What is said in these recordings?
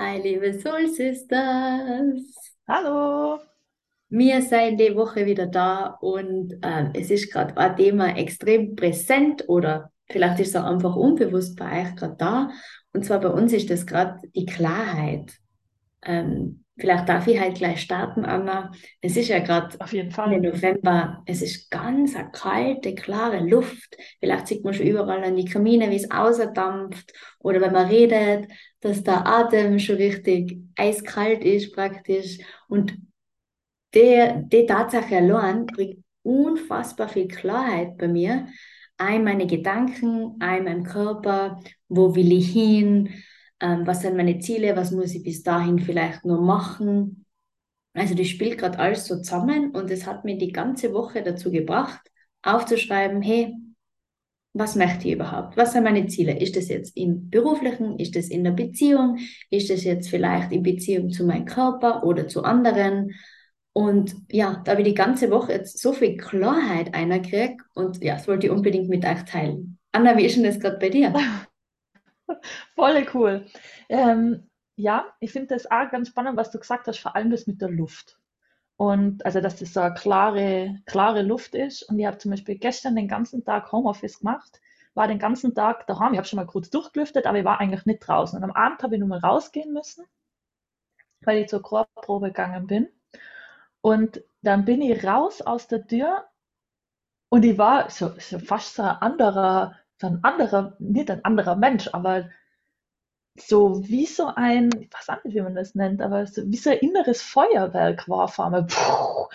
Hi, liebe Soul Sisters. Hallo. Wir sind die Woche wieder da und ähm, es ist gerade ein Thema extrem präsent oder vielleicht ist es auch einfach unbewusst bei euch gerade da. Und zwar bei uns ist das gerade die Klarheit. Ähm, vielleicht darf ich halt gleich starten, Anna. Es ist ja gerade Fall. November. Es ist ganz eine kalte, klare Luft. Vielleicht sieht man schon überall an die Kamine, wie es ausdampft. Oder wenn man redet, dass der Atem schon richtig eiskalt ist praktisch. Und der, die Tatsache allein bringt unfassbar viel Klarheit bei mir. Ein meine Gedanken, ein mein Körper, wo will ich hin, ähm, was sind meine Ziele, was muss ich bis dahin vielleicht nur machen. Also das spielt gerade alles so zusammen und es hat mir die ganze Woche dazu gebracht, aufzuschreiben, hey, was möchte ich überhaupt? Was sind meine Ziele? Ist das jetzt im beruflichen? Ist das in der Beziehung? Ist das jetzt vielleicht in Beziehung zu meinem Körper oder zu anderen? Und ja, da habe ich die ganze Woche jetzt so viel Klarheit einerkriegt und ja, das wollte ich unbedingt mit euch teilen. Anna, wie ist denn das gerade bei dir? Voll cool. Ähm, ja, ich finde das auch ganz spannend, was du gesagt hast, vor allem das mit der Luft. Und also, dass das so eine klare, klare Luft ist. Und ich habe zum Beispiel gestern den ganzen Tag Homeoffice gemacht, war den ganzen Tag daheim. Ich habe schon mal kurz durchgelüftet, aber ich war eigentlich nicht draußen. Und am Abend habe ich nur mal rausgehen müssen, weil ich zur Chorprobe gegangen bin. Und dann bin ich raus aus der Tür und ich war so, so fast so ein anderer, ein anderer, nicht ein anderer Mensch, aber so wie so ein, ich weiß auch nicht, wie man das nennt, aber so, wie so ein inneres Feuerwerk war auf einmal. Puh,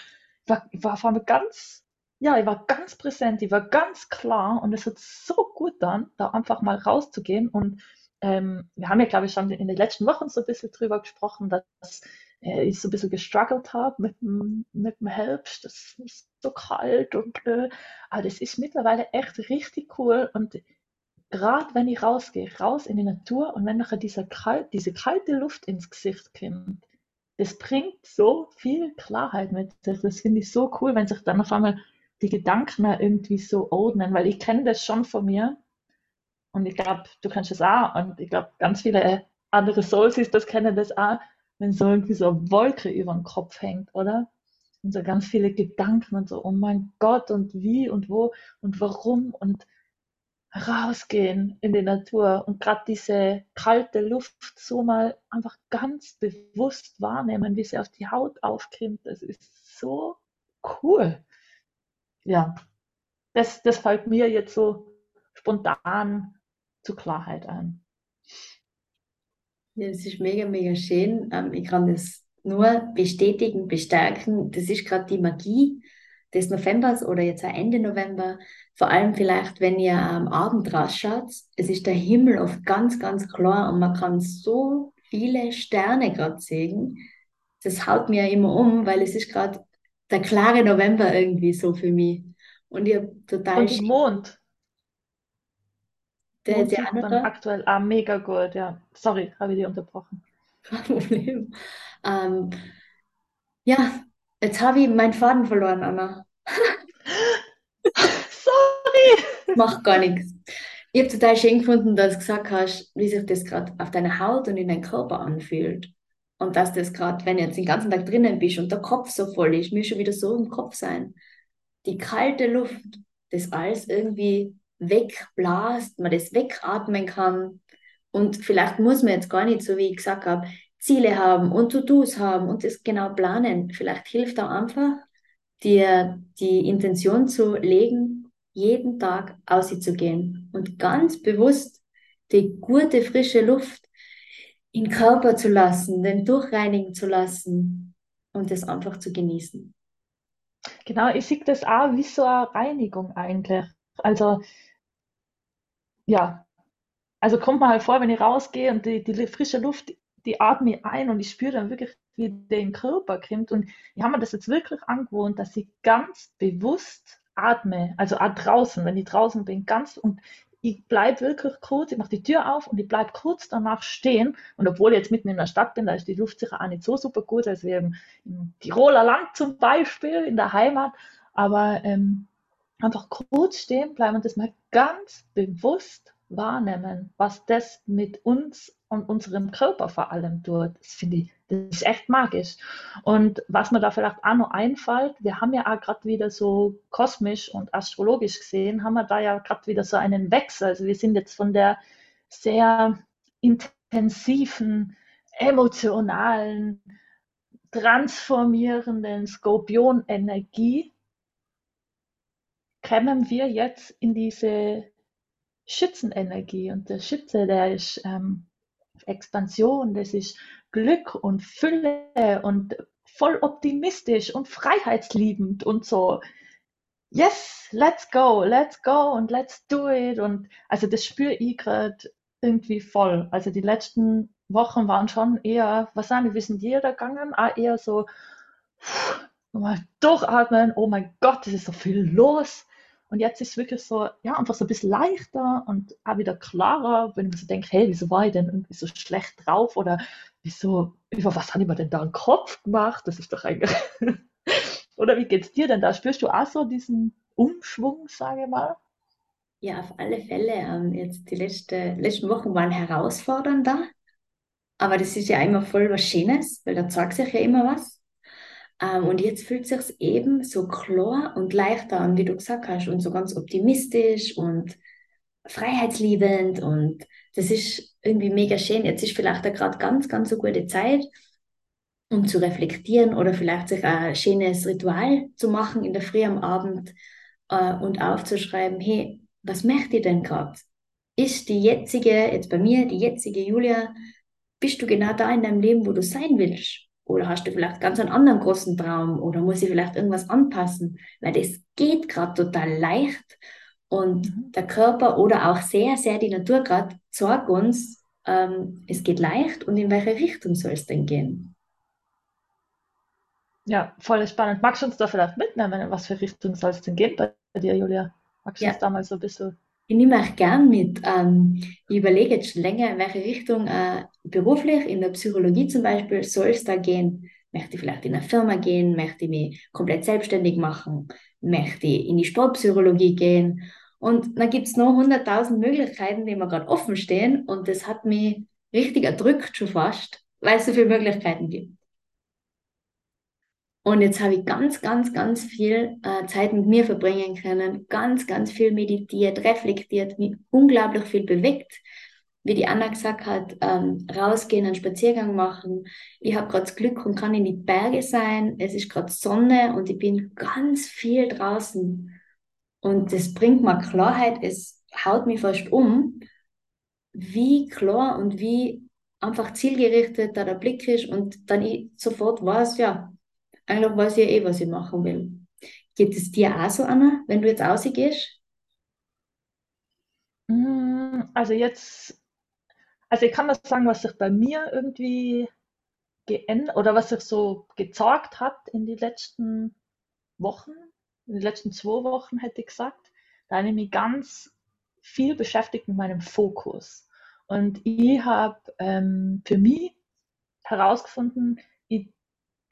war, war auf einmal ganz, ja, ich war ganz präsent, ich war ganz klar und es hat so gut dann, da einfach mal rauszugehen. Und ähm, wir haben ja, glaube ich, schon in den letzten Wochen so ein bisschen drüber gesprochen, dass äh, ich so ein bisschen gestruggelt habe mit, mit dem Herbst. Das ist so kalt und äh, aber das ist mittlerweile echt richtig cool und Gerade wenn ich rausgehe, raus in die Natur und wenn nachher dieser kalt, diese kalte Luft ins Gesicht kommt, das bringt so viel Klarheit mit sich. Das finde ich so cool, wenn sich dann auf einmal die Gedanken irgendwie so ordnen, weil ich kenne das schon von mir und ich glaube, du kennst das auch und ich glaube, ganz viele andere Soul Sisters kennen das auch, wenn so irgendwie so eine Wolke über dem Kopf hängt, oder? Und so ganz viele Gedanken und so, oh mein Gott und wie und wo und warum und Rausgehen in die Natur und gerade diese kalte Luft so mal einfach ganz bewusst wahrnehmen, wie sie auf die Haut aufkommt. Das ist so cool. Ja, das, das fällt mir jetzt so spontan zur Klarheit ein. Ja, das ist mega, mega schön. Ähm, ich kann das nur bestätigen, bestärken. Das ist gerade die Magie des Novembers oder jetzt auch Ende November. Vor allem vielleicht, wenn ihr am Abend rausschaut. Es ist der Himmel oft ganz, ganz klar und man kann so viele Sterne gerade sehen. Das haut mir ja immer um, weil es ist gerade der klare November irgendwie so für mich. Und ich habe total Und Mond, der, der andere, aktuell auch mega gut, ja. Sorry, habe ich dich unterbrochen. kein Problem. Ähm, Ja, jetzt habe ich meinen Faden verloren, Anna. Sorry! Macht gar nichts. Ich habe total schön gefunden, dass du gesagt hast, wie sich das gerade auf deiner Haut und in deinem Körper anfühlt. Und dass das gerade, wenn du jetzt den ganzen Tag drinnen bist und der Kopf so voll ist, mir schon wieder so im Kopf sein. Die kalte Luft, das alles irgendwie wegblasst, man das wegatmen kann. Und vielleicht muss man jetzt gar nicht, so wie ich gesagt habe, Ziele haben und To-Dos haben und das genau planen. Vielleicht hilft auch einfach, dir die Intention zu legen, jeden Tag auszugehen und ganz bewusst die gute, frische Luft in den Körper zu lassen, den durchreinigen zu lassen und das einfach zu genießen. Genau, ich sehe das auch wie so eine Reinigung eigentlich. Also, ja, Also kommt mir halt vor, wenn ich rausgehe und die, die frische Luft, die atme ich ein und ich spüre dann wirklich, wie der den Körper kommt. Und ich habe mir das jetzt wirklich angewohnt, dass ich ganz bewusst atme. Also auch draußen, wenn ich draußen bin, ganz und ich bleibe wirklich kurz, ich mache die Tür auf und ich bleibe kurz danach stehen. Und obwohl ich jetzt mitten in der Stadt bin, da ist die Luft sicher auch nicht so super gut, als wir im, im Tiroler Land zum Beispiel, in der Heimat. Aber ähm, einfach kurz stehen bleiben und das mal ganz bewusst wahrnehmen, was das mit uns und unserem Körper vor allem tut. Das finde ich, das ist echt magisch. Und was mir da vielleicht auch noch einfällt, wir haben ja auch gerade wieder so kosmisch und astrologisch gesehen, haben wir da ja gerade wieder so einen Wechsel. Also wir sind jetzt von der sehr intensiven, emotionalen, transformierenden Skorpionenergie kommen wir jetzt in diese Schützenenergie. Und der Schütze, der ist ähm, Expansion, das ist Glück und Fülle und voll optimistisch und freiheitsliebend und so. Yes, let's go, let's go und let's do it. Und also das spüre ich gerade irgendwie voll. Also die letzten Wochen waren schon eher, was sagen wir, sind jeder gegangen, auch eher so, mal durchatmen, oh mein Gott, es ist so viel los. Und jetzt ist es wirklich so, ja, einfach so ein bisschen leichter und auch wieder klarer, wenn man so denkt, hey, wieso war ich denn irgendwie so schlecht drauf oder wieso, über was habe ich mir denn da einen Kopf gemacht? Das ist doch eigentlich. oder wie geht's dir denn da? Spürst du auch so diesen Umschwung, sage ich mal? Ja, auf alle Fälle. Ähm, jetzt die letzte, letzten Wochen waren herausfordernder, aber das ist ja immer voll was Schönes, weil da zeigt sich ja immer was. Ähm, und jetzt fühlt es sich eben so klar und leichter an, wie du gesagt hast, und so ganz optimistisch und freiheitsliebend. Und das ist irgendwie mega schön. Jetzt ist vielleicht gerade ganz, ganz so gute Zeit, um zu reflektieren oder vielleicht sich ein schönes Ritual zu machen in der Früh am Abend äh, und aufzuschreiben, hey, was möchte ich denn gerade? Ist die jetzige, jetzt bei mir, die jetzige Julia, bist du genau da in deinem Leben, wo du sein willst? Oder hast du vielleicht ganz einen anderen großen Traum oder muss ich vielleicht irgendwas anpassen? Weil das geht gerade total leicht und mhm. der Körper oder auch sehr, sehr die Natur gerade sagt uns, ähm, es geht leicht und in welche Richtung soll es denn gehen? Ja, voll spannend. Magst du uns da vielleicht mitnehmen, in was für Richtung soll es denn gehen bei dir, Julia? Magst du ja. uns da mal so ein bisschen ich nehme auch gern mit. Ähm, ich überlege jetzt schon länger, in welche Richtung äh, beruflich, in der Psychologie zum Beispiel, soll es da gehen. Möchte ich vielleicht in eine Firma gehen? Möchte ich mich komplett selbstständig machen? Möchte ich in die Sportpsychologie gehen? Und dann gibt es noch hunderttausend Möglichkeiten, die mir gerade offen stehen. Und das hat mich richtig erdrückt schon fast, weil es so viele Möglichkeiten gibt. Und jetzt habe ich ganz, ganz, ganz viel äh, Zeit mit mir verbringen können, ganz, ganz viel meditiert, reflektiert, mich unglaublich viel bewegt. Wie die Anna gesagt hat, ähm, rausgehen, einen Spaziergang machen. Ich habe gerade Glück und kann in die Berge sein. Es ist gerade Sonne und ich bin ganz viel draußen. Und das bringt mir Klarheit. Es haut mich fast um, wie klar und wie einfach zielgerichtet da der Blick ist und dann ich sofort weiß, ja, eigentlich weiß ich ja eh, was ich machen will. Geht es dir auch so, Anna, wenn du jetzt rausgehst? Mm, also jetzt, also ich kann das sagen, was sich bei mir irgendwie geändert oder was sich so gezeigt hat in den letzten Wochen, in den letzten zwei Wochen hätte ich gesagt. Da habe ich mich ganz viel beschäftigt mit meinem Fokus. Und ich habe ähm, für mich herausgefunden, ich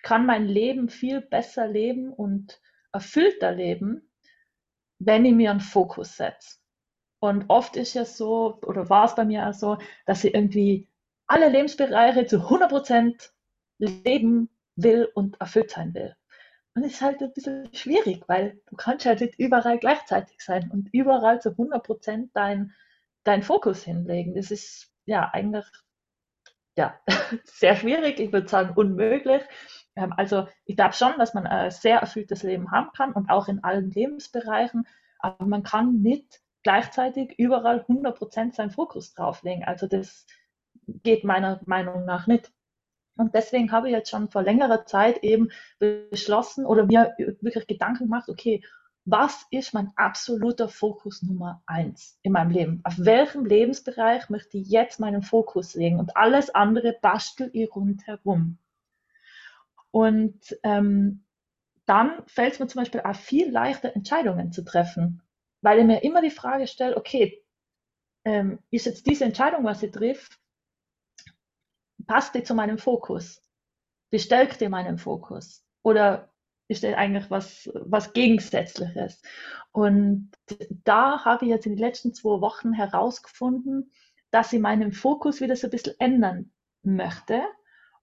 kann mein Leben viel besser leben und erfüllter leben, wenn ich mir einen Fokus setze. Und oft ist ja so, oder war es bei mir auch so, dass ich irgendwie alle Lebensbereiche zu 100% leben will und erfüllt sein will. Und es ist halt ein bisschen schwierig, weil du kannst halt nicht überall gleichzeitig sein und überall zu 100% dein, dein Fokus hinlegen. Das ist ja eigentlich ja, sehr schwierig, ich würde sagen unmöglich. Ähm, also ich glaube schon, dass man ein sehr erfülltes Leben haben kann und auch in allen Lebensbereichen, aber man kann nicht gleichzeitig überall 100% seinen Fokus drauflegen. Also das geht meiner Meinung nach nicht. Und deswegen habe ich jetzt schon vor längerer Zeit eben beschlossen oder mir wirklich Gedanken gemacht, okay, was ist mein absoluter Fokus Nummer eins in meinem Leben? Auf welchem Lebensbereich möchte ich jetzt meinen Fokus legen? Und alles andere bastel ich rundherum. Und ähm, dann fällt es mir zum Beispiel auch viel leichter, Entscheidungen zu treffen, weil ich mir immer die Frage stelle, okay, ähm, ist jetzt diese Entscheidung, was ich trifft, passt die zu meinem Fokus? Bestärkt die meinen Fokus? Oder ist ja eigentlich was, was Gegensätzliches. Und da habe ich jetzt in den letzten zwei Wochen herausgefunden, dass ich meinen Fokus wieder so ein bisschen ändern möchte.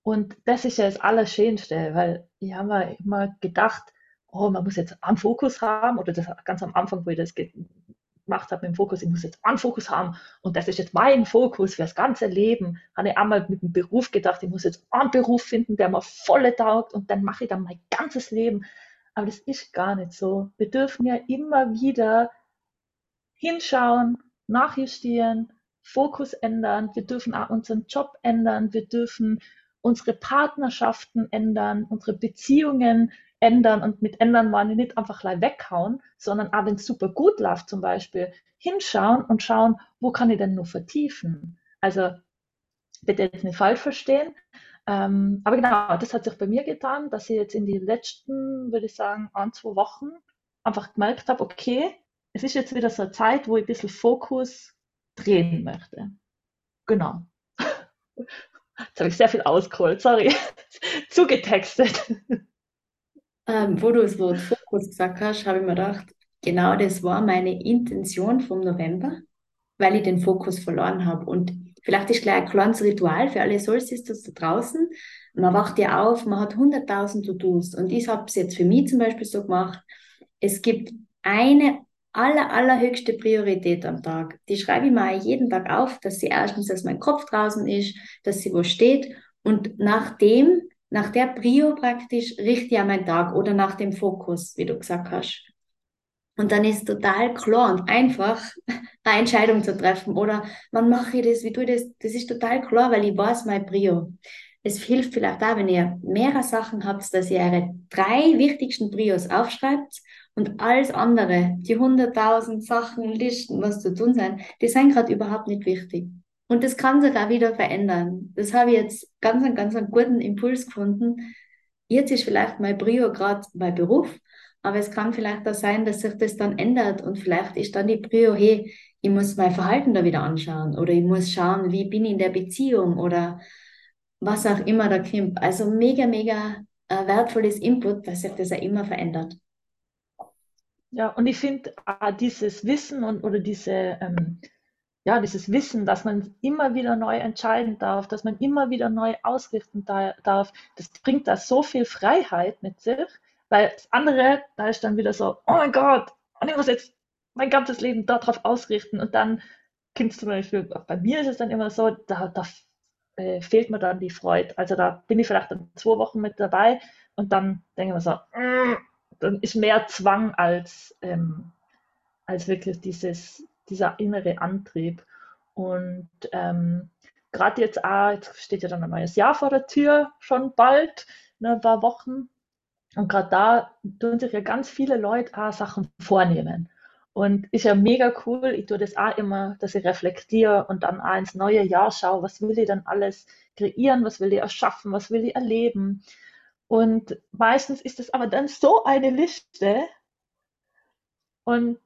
Und das ist ja das Allerschönste, weil ich habe mir immer gedacht, oh, man muss jetzt einen Fokus haben, oder das ganz am Anfang, wo ich das gemacht habe mit dem Fokus, ich muss jetzt einen Fokus haben und das ist jetzt mein Fokus für das ganze Leben, habe ich einmal mit dem Beruf gedacht, ich muss jetzt einen Beruf finden, der mir volle taugt und dann mache ich dann mein ganzes Leben. Aber das ist gar nicht so. Wir dürfen ja immer wieder hinschauen, nachjustieren, Fokus ändern, wir dürfen auch unseren Job ändern, wir dürfen unsere Partnerschaften ändern, unsere Beziehungen ändern und mit ändern meine ich nicht einfach gleich weghauen, sondern auch wenn es super gut läuft zum Beispiel, hinschauen und schauen, wo kann ich denn nur vertiefen. Also bitte jetzt nicht falsch verstehen, ähm, aber genau, das hat sich bei mir getan, dass ich jetzt in die letzten, würde ich sagen, ein, zwei Wochen einfach gemerkt habe, okay, es ist jetzt wieder so eine Zeit, wo ich ein bisschen Fokus drehen möchte. Genau. Jetzt habe ich sehr viel ausgeholt, sorry. Zugetextet. Ähm, wo du das Wort Fokus gesagt hast, habe ich mir gedacht, genau das war meine Intention vom November, weil ich den Fokus verloren habe. Und vielleicht ist gleich ein kleines Ritual für alle Solstistas da draußen. Man wacht ja auf, man hat 100.000 To-Dos. Und ich habe es jetzt für mich zum Beispiel so gemacht, es gibt eine aller, allerhöchste Priorität am Tag. Die schreibe ich mir jeden Tag auf, dass sie erstens, dass mein Kopf draußen ist, dass sie wo steht. Und nachdem nach der Prio praktisch richte ich meinen Tag oder nach dem Fokus, wie du gesagt hast. Und dann ist total klar und einfach, eine Entscheidung zu treffen. Oder wann mache ich das, wie tue ich das? Das ist total klar, weil ich weiß mein Prio. Es hilft vielleicht auch, wenn ihr mehrere Sachen habt, dass ihr eure drei wichtigsten Prios aufschreibt und alles andere, die 100.000 Sachen, Listen, was zu tun sein, die sind gerade überhaupt nicht wichtig. Und das kann sich auch wieder verändern. Das habe ich jetzt ganz, ganz einen guten Impuls gefunden. Jetzt ist vielleicht mein Prio gerade mein Beruf, aber es kann vielleicht auch sein, dass sich das dann ändert und vielleicht ist dann die Prio, hey, ich muss mein Verhalten da wieder anschauen oder ich muss schauen, wie bin ich in der Beziehung oder was auch immer da kommt. Also mega, mega äh, wertvolles Input, dass sich das ja immer verändert. Ja, und ich finde äh, dieses Wissen und oder diese ähm, ja, dieses Wissen, dass man immer wieder neu entscheiden darf, dass man immer wieder neu ausrichten darf, das bringt da so viel Freiheit mit sich, weil das andere, da ist dann wieder so, oh mein Gott, und ich muss jetzt mein ganzes Leben darauf ausrichten und dann kommt zum Beispiel, bei mir ist es dann immer so, da, da äh, fehlt mir dann die Freude. Also da bin ich vielleicht dann zwei Wochen mit dabei und dann denke ich mir so, mm, dann ist mehr Zwang als, ähm, als wirklich dieses, dieser innere Antrieb. Und ähm, gerade jetzt auch, jetzt steht ja dann ein neues Jahr vor der Tür, schon bald, ne, ein paar Wochen. Und gerade da tun sich ja ganz viele Leute auch Sachen vornehmen. Und ist ja mega cool. Ich tue das auch immer, dass ich reflektiere und dann auch ins neue Jahr schaue, was will ich dann alles kreieren, was will ich erschaffen, was will ich erleben. Und meistens ist es aber dann so eine Liste. Und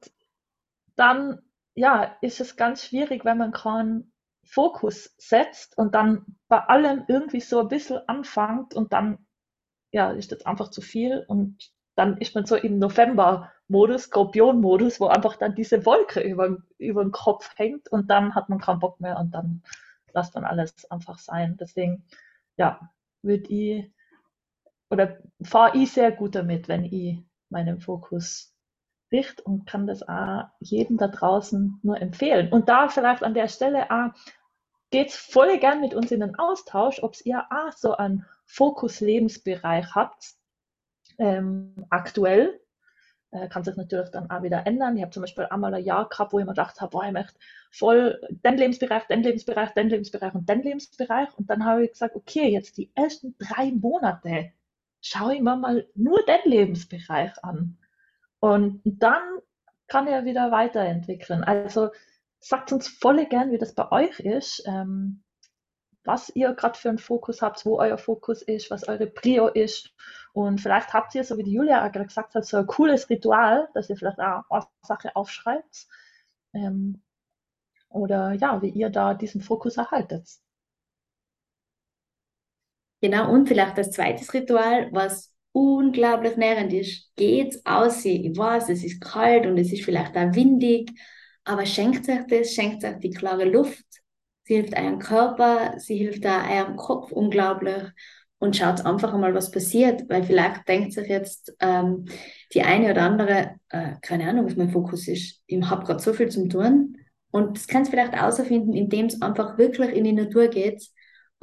dann ja, ist es ganz schwierig, wenn man keinen Fokus setzt und dann bei allem irgendwie so ein bisschen anfängt und dann, ja, ist das einfach zu viel und dann ist man so im November-Modus, Skorpion-Modus, wo einfach dann diese Wolke über, über den Kopf hängt und dann hat man keinen Bock mehr und dann lässt man alles einfach sein. Deswegen, ja, würde ich oder fahre ich sehr gut damit, wenn ich meinen Fokus spricht und kann das auch jedem da draußen nur empfehlen. Und da vielleicht an der Stelle auch es voll gern mit uns in den Austausch, ob ihr auch so einen Fokus-Lebensbereich habt, ähm, aktuell. Äh, kann sich natürlich dann auch wieder ändern. Ich habe zum Beispiel einmal ein Jahr gehabt, wo ich mir gedacht habe, boah, ich möchte voll den Lebensbereich, den Lebensbereich, den Lebensbereich und den Lebensbereich. Und dann habe ich gesagt, okay, jetzt die ersten drei Monate schaue ich mir mal nur den Lebensbereich an. Und dann kann er wieder weiterentwickeln. Also sagt uns voll gern, wie das bei euch ist, ähm, was ihr gerade für einen Fokus habt, wo euer Fokus ist, was eure Prio ist. Und vielleicht habt ihr, so wie die Julia gerade gesagt hat, so ein cooles Ritual, dass ihr vielleicht auch eine Sache aufschreibt. Ähm, oder ja, wie ihr da diesen Fokus erhaltet. Genau, und vielleicht das zweite Ritual, was unglaublich nährend ist. Geht's aus, ich weiß, es ist kalt und es ist vielleicht auch windig, aber schenkt euch das, schenkt euch die klare Luft. Sie hilft eurem Körper, sie hilft auch eurem Kopf unglaublich und schaut einfach einmal, was passiert, weil vielleicht denkt sich jetzt ähm, die eine oder andere, äh, keine Ahnung, was mein Fokus ist, ich habe gerade so viel zum tun und das kannst du vielleicht außerfinden, indem es einfach wirklich in die Natur geht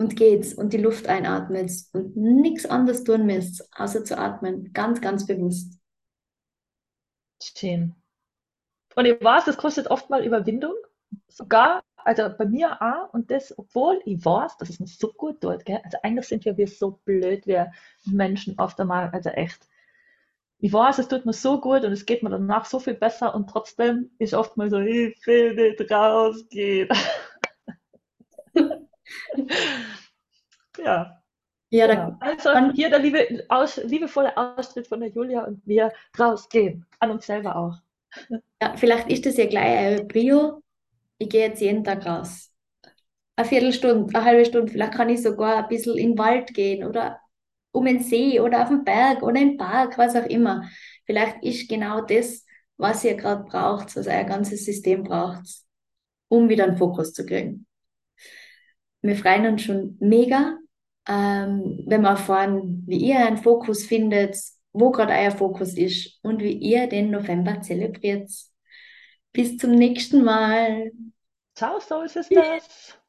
und geht's und die Luft einatmet und nichts anderes tun müsst, außer zu atmen, ganz, ganz bewusst. Schön. Und ich weiß, das kostet oft mal Überwindung, sogar also bei mir auch, und das, obwohl ich weiß, dass es mir so gut tut, gell? Also eigentlich sind wir, wir so blöd, wir Menschen oft einmal, also echt. Ich weiß, es tut mir so gut und es geht mir danach so viel besser und trotzdem ist oft mal so, ich will nicht rausgehen. ja. Ja, genau. Also hier der liebe, aus, liebevolle Austritt von der Julia und mir rausgehen. An uns selber auch. Ja, vielleicht ist das ja gleich eure Brio, ich gehe jetzt jeden Tag raus. Eine Viertelstunde, eine halbe Stunde, vielleicht kann ich sogar ein bisschen in den Wald gehen oder um den See oder auf den Berg oder im Park, was auch immer. Vielleicht ist genau das, was ihr gerade braucht, was euer ganzes System braucht, um wieder einen Fokus zu kriegen. Wir freuen uns schon mega, ähm, wenn wir erfahren, wie ihr einen Fokus findet, wo gerade euer Fokus ist und wie ihr den November zelebriert. Bis zum nächsten Mal. Ciao, Soul Sisters.